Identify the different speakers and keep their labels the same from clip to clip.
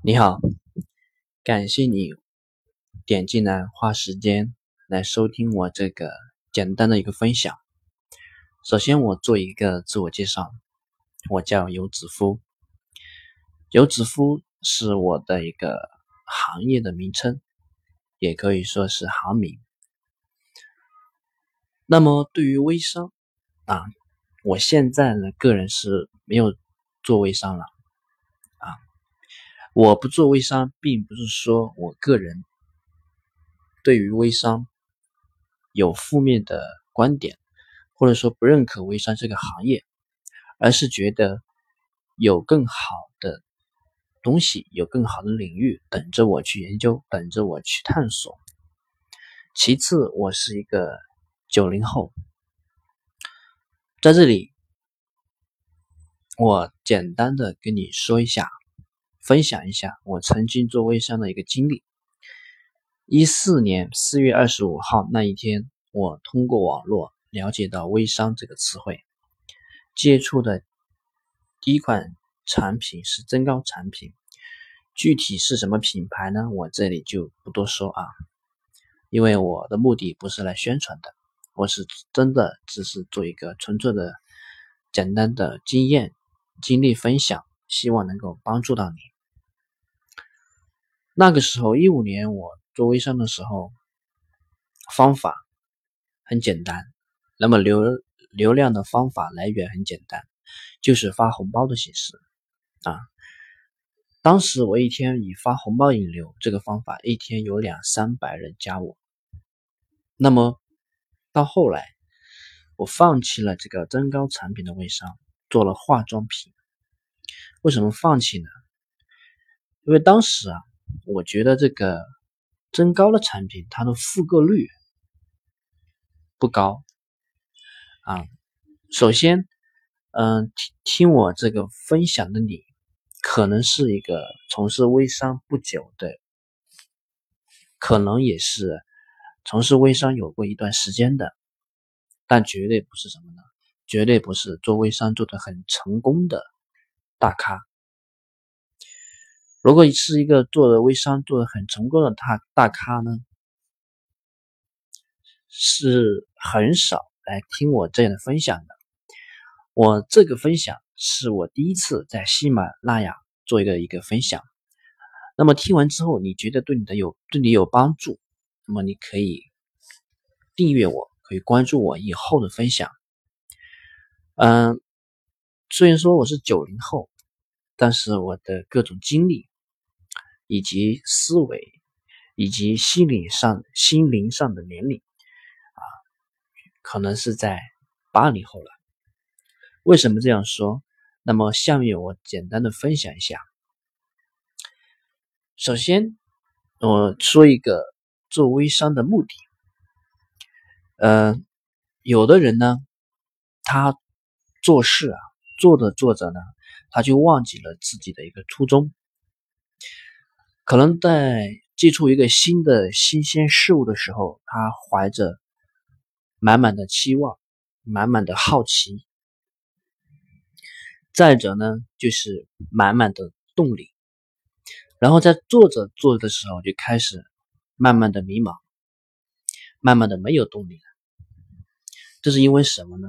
Speaker 1: 你好，感谢你点进来花时间来收听我这个简单的一个分享。首先，我做一个自我介绍，我叫游子夫。游子夫是我的一个行业的名称，也可以说是行名。那么，对于微商啊，我现在呢，个人是没有做微商了。我不做微商，并不是说我个人对于微商有负面的观点，或者说不认可微商这个行业，而是觉得有更好的东西，有更好的领域等着我去研究，等着我去探索。其次，我是一个九零后，在这里，我简单的跟你说一下。分享一下我曾经做微商的一个经历。一四年四月二十五号那一天，我通过网络了解到微商这个词汇，接触的第一款产品是增高产品。具体是什么品牌呢？我这里就不多说啊，因为我的目的不是来宣传的，我是真的只是做一个纯粹的、简单的经验经历分享，希望能够帮助到你。那个时候，一五年我做微商的时候，方法很简单，那么流流量的方法来源很简单，就是发红包的形式啊。当时我一天以发红包引流这个方法，一天有两三百人加我。那么到后来，我放弃了这个增高产品的微商，做了化妆品。为什么放弃呢？因为当时啊。我觉得这个增高的产品，它的复购率不高啊。首先，嗯，听听我这个分享的你，可能是一个从事微商不久的，可能也是从事微商有过一段时间的，但绝对不是什么呢？绝对不是做微商做的很成功的大咖。如果你是一个做的微商做的很成功的大大咖呢，是很少来听我这样的分享的。我这个分享是我第一次在喜马拉雅做一个一个分享。那么听完之后，你觉得对你的有对你有帮助，那么你可以订阅我，可以关注我以后的分享。嗯，虽然说我是九零后，但是我的各种经历。以及思维，以及心理上、心灵上的年龄，啊，可能是在八零后了。为什么这样说？那么下面我简单的分享一下。首先，我说一个做微商的目的。嗯，有的人呢，他做事啊，做着做着呢，他就忘记了自己的一个初衷。可能在接触一个新的新鲜事物的时候，他怀着满满的期望，满满的好奇；再者呢，就是满满的动力。然后在做着做着的时候，就开始慢慢的迷茫，慢慢的没有动力了。这是因为什么呢？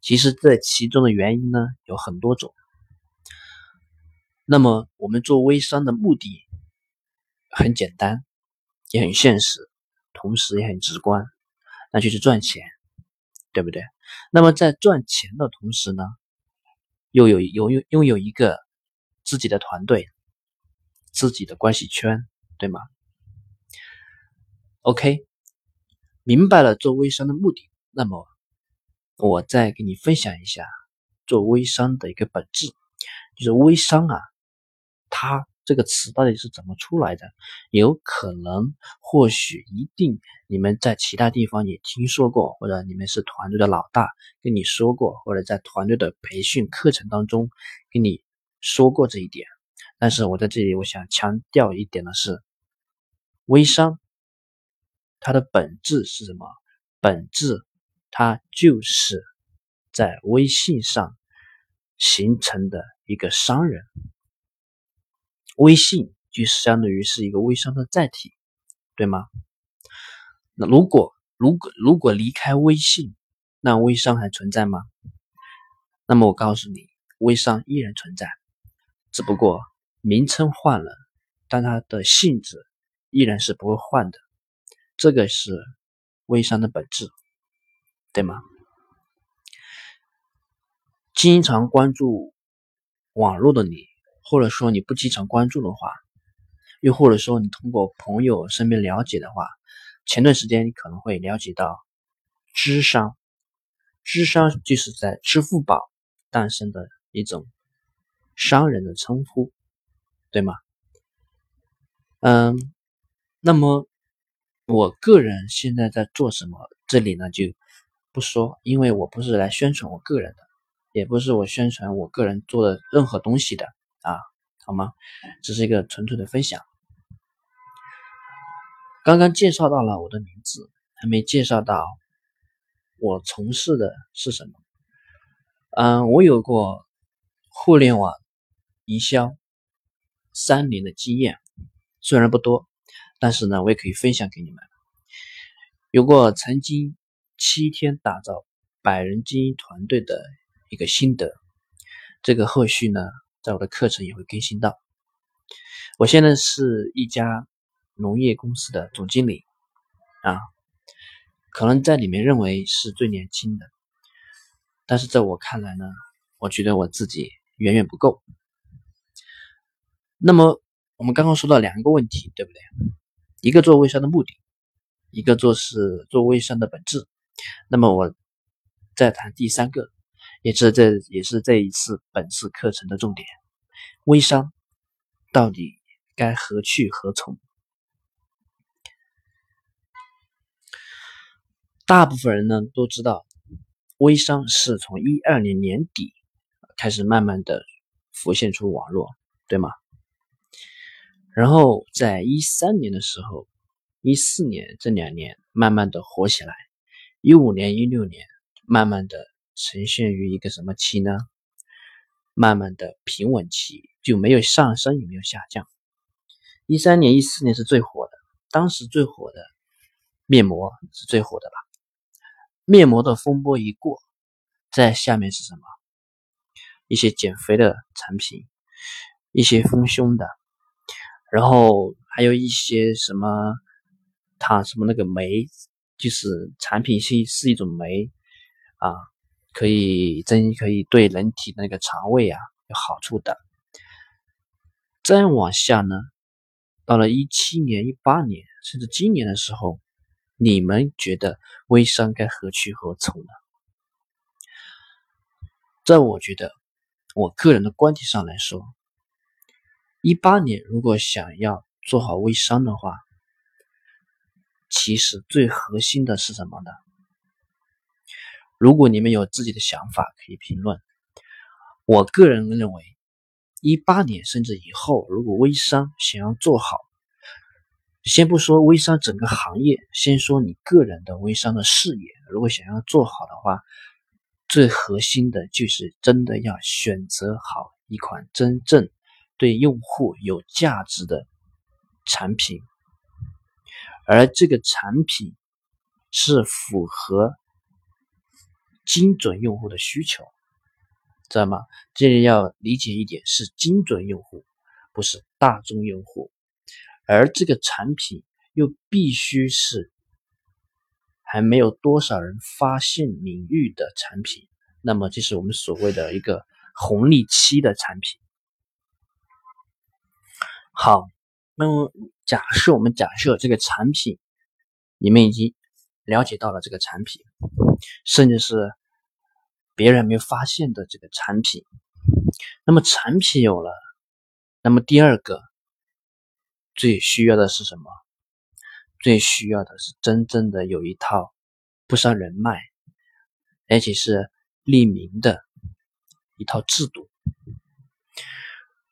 Speaker 1: 其实这其中的原因呢，有很多种。那么，我们做微商的目的很简单，也很现实，同时也很直观，那就是赚钱，对不对？那么在赚钱的同时呢，又有有拥拥有一个自己的团队，自己的关系圈，对吗？OK，明白了做微商的目的，那么我再给你分享一下做微商的一个本质，就是微商啊。它这个词到底是怎么出来的？有可能，或许，一定，你们在其他地方也听说过，或者你们是团队的老大跟你说过，或者在团队的培训课程当中跟你说过这一点。但是我在这里，我想强调一点的是，微商它的本质是什么？本质它就是在微信上形成的一个商人。微信就相当于是一个微商的载体，对吗？那如果如果如果离开微信，那微商还存在吗？那么我告诉你，微商依然存在，只不过名称换了，但它的性质依然是不会换的。这个是微商的本质，对吗？经常关注网络的你，或者说你不经常关注的话，又或者说你通过朋友身边了解的话，前段时间你可能会了解到智商，智商就是在支付宝诞生的一种商人的称呼，对吗？嗯，那么我个人现在在做什么？这里呢就不说，因为我不是来宣传我个人的。也不是我宣传我个人做的任何东西的啊，好吗？只是一个纯粹的分享。刚刚介绍到了我的名字，还没介绍到我从事的是什么。嗯，我有过互联网营销三年的经验，虽然不多，但是呢，我也可以分享给你们。有过曾经七天打造百人精英团队的。一个心得，这个后续呢，在我的课程也会更新到。我现在是一家农业公司的总经理啊，可能在里面认为是最年轻的，但是在我看来呢，我觉得我自己远远不够。那么我们刚刚说到两个问题，对不对？一个做微商的目的，一个做是做微商的本质。那么我再谈第三个。也是这也是这一次本次课程的重点。微商到底该何去何从？大部分人呢都知道，微商是从一二年年底开始慢慢的浮现出网络，对吗？然后在一三年的时候，一四年这两年慢慢的火起来，一五年、一六年慢慢的。呈现于一个什么期呢？慢慢的平稳期，就没有上升也没有下降。一三年、一四年是最火的，当时最火的面膜是最火的吧？面膜的风波一过，在下面是什么？一些减肥的产品，一些丰胸的，然后还有一些什么，它什么那个酶，就是产品是是一种酶啊。可以真可以对人体那个肠胃啊有好处的。再往下呢，到了一七年、一八年，甚至今年的时候，你们觉得微商该何去何从呢？在我觉得，我个人的观点上来说，一八年如果想要做好微商的话，其实最核心的是什么呢？如果你们有自己的想法，可以评论。我个人认为，一八年甚至以后，如果微商想要做好，先不说微商整个行业，先说你个人的微商的事业，如果想要做好的话，最核心的就是真的要选择好一款真正对用户有价值的产品，而这个产品是符合。精准用户的需求，知道吗？这里要理解一点，是精准用户，不是大众用户。而这个产品又必须是还没有多少人发现领域的产品，那么这是我们所谓的一个红利期的产品。好，那么假设我们假设这个产品，你们已经了解到了这个产品，甚至是。别人没有发现的这个产品，那么产品有了，那么第二个最需要的是什么？最需要的是真正的有一套不伤人脉，而且是利民的一套制度。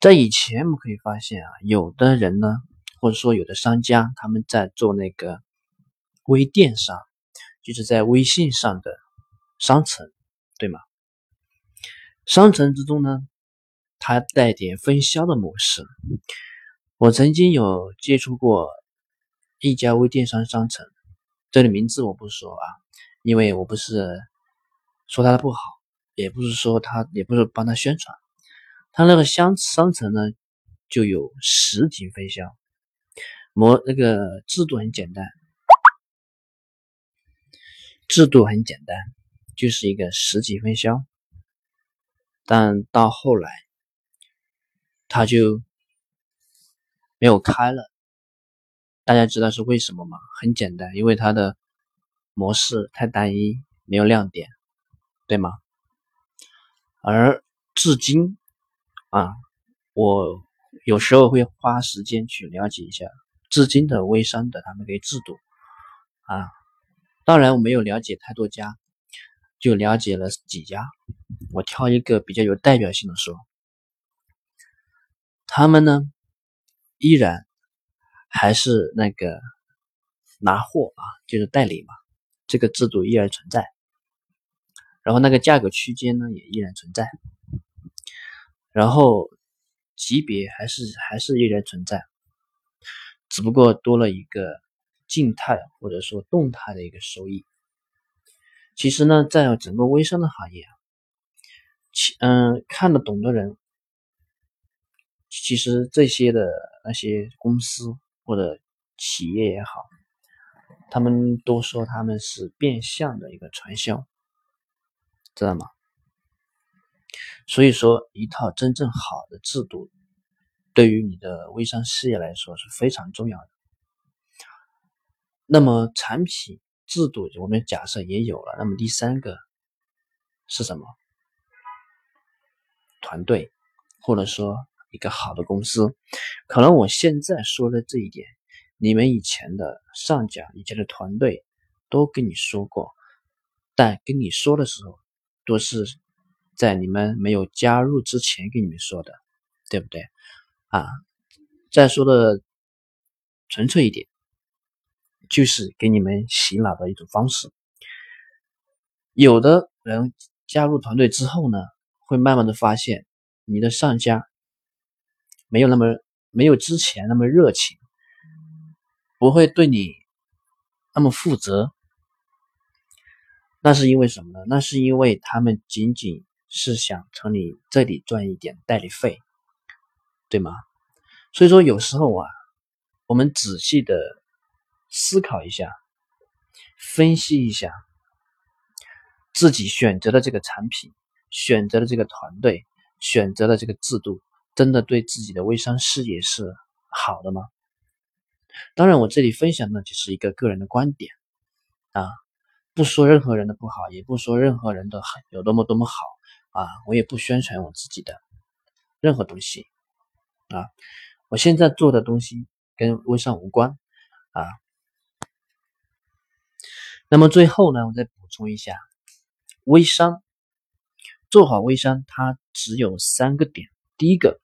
Speaker 1: 在以前我们可以发现啊，有的人呢，或者说有的商家，他们在做那个微电商，就是在微信上的商城。对吗？商城之中呢，它带点分销的模式，我曾经有接触过一家微电商商城，这里名字我不说啊，因为我不是说他的不好，也不是说他，也不是帮他宣传。他那个商商城呢，就有实体分销，模那个制度很简单，制度很简单，就是一个十级分销。但到后来，他就没有开了。大家知道是为什么吗？很简单，因为它的模式太单一，没有亮点，对吗？而至今啊，我有时候会花时间去了解一下至今的微商的他们的制度啊。当然，我没有了解太多家，就了解了几家。我挑一个比较有代表性的说，他们呢依然还是那个拿货啊，就是代理嘛，这个制度依然存在。然后那个价格区间呢也依然存在，然后级别还是还是依然存在，只不过多了一个静态或者说动态的一个收益。其实呢，在整个微商的行业啊。嗯，看得懂的人，其实这些的那些公司或者企业也好，他们都说他们是变相的一个传销，知道吗？所以说，一套真正好的制度，对于你的微商事业来说是非常重要的。那么，产品制度我们假设也有了，那么第三个是什么？团队，或者说一个好的公司，可能我现在说的这一点，你们以前的上讲、以前的团队都跟你说过，但跟你说的时候，都是在你们没有加入之前跟你们说的，对不对？啊，再说的纯粹一点，就是给你们洗脑的一种方式。有的人加入团队之后呢？会慢慢的发现，你的上家没有那么没有之前那么热情，不会对你那么负责。那是因为什么呢？那是因为他们仅仅是想从你这里赚一点代理费，对吗？所以说有时候啊，我们仔细的思考一下，分析一下自己选择的这个产品。选择的这个团队，选择的这个制度，真的对自己的微商事业是好的吗？当然，我这里分享的只是一个个人的观点啊，不说任何人的不好，也不说任何人的有多么多么好啊，我也不宣传我自己的任何东西啊，我现在做的东西跟微商无关啊。那么最后呢，我再补充一下，微商。做好微商，它只有三个点。第一个，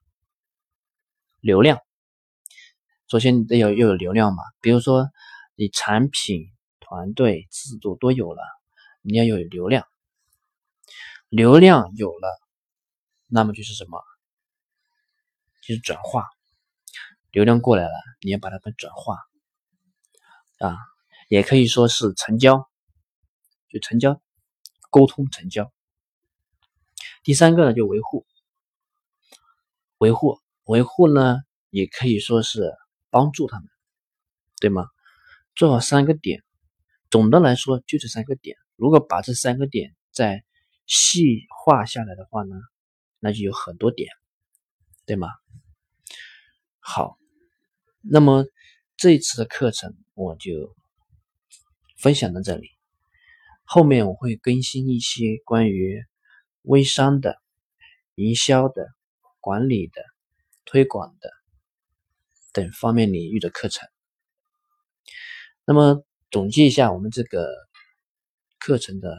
Speaker 1: 流量。首先你得有要有流量嘛，比如说你产品、团队、制度都有了，你要有流量。流量有了，那么就是什么？就是转化。流量过来了，你要把它们转化啊，也可以说是成交，就成交，沟通成交。第三个呢，就维护，维护，维护呢，也可以说是帮助他们，对吗？做好三个点，总的来说就这三个点。如果把这三个点再细化下来的话呢，那就有很多点，对吗？好，那么这一次的课程我就分享到这里，后面我会更新一些关于。微商的、营销的、管理的、推广的等方面领域的课程。那么总结一下我们这个课程的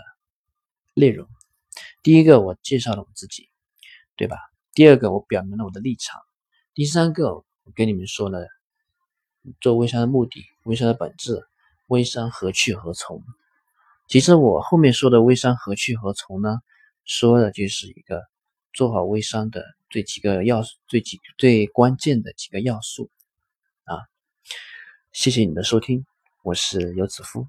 Speaker 1: 内容：第一个，我介绍了我自己，对吧？第二个，我表明了我的立场；第三个，我跟你们说了做微商的目的、微商的本质、微商何去何从。其实我后面说的微商何去何从呢？说的就是一个做好微商的最几个要素，最几最关键的几个要素啊。谢谢你的收听，我是游子夫。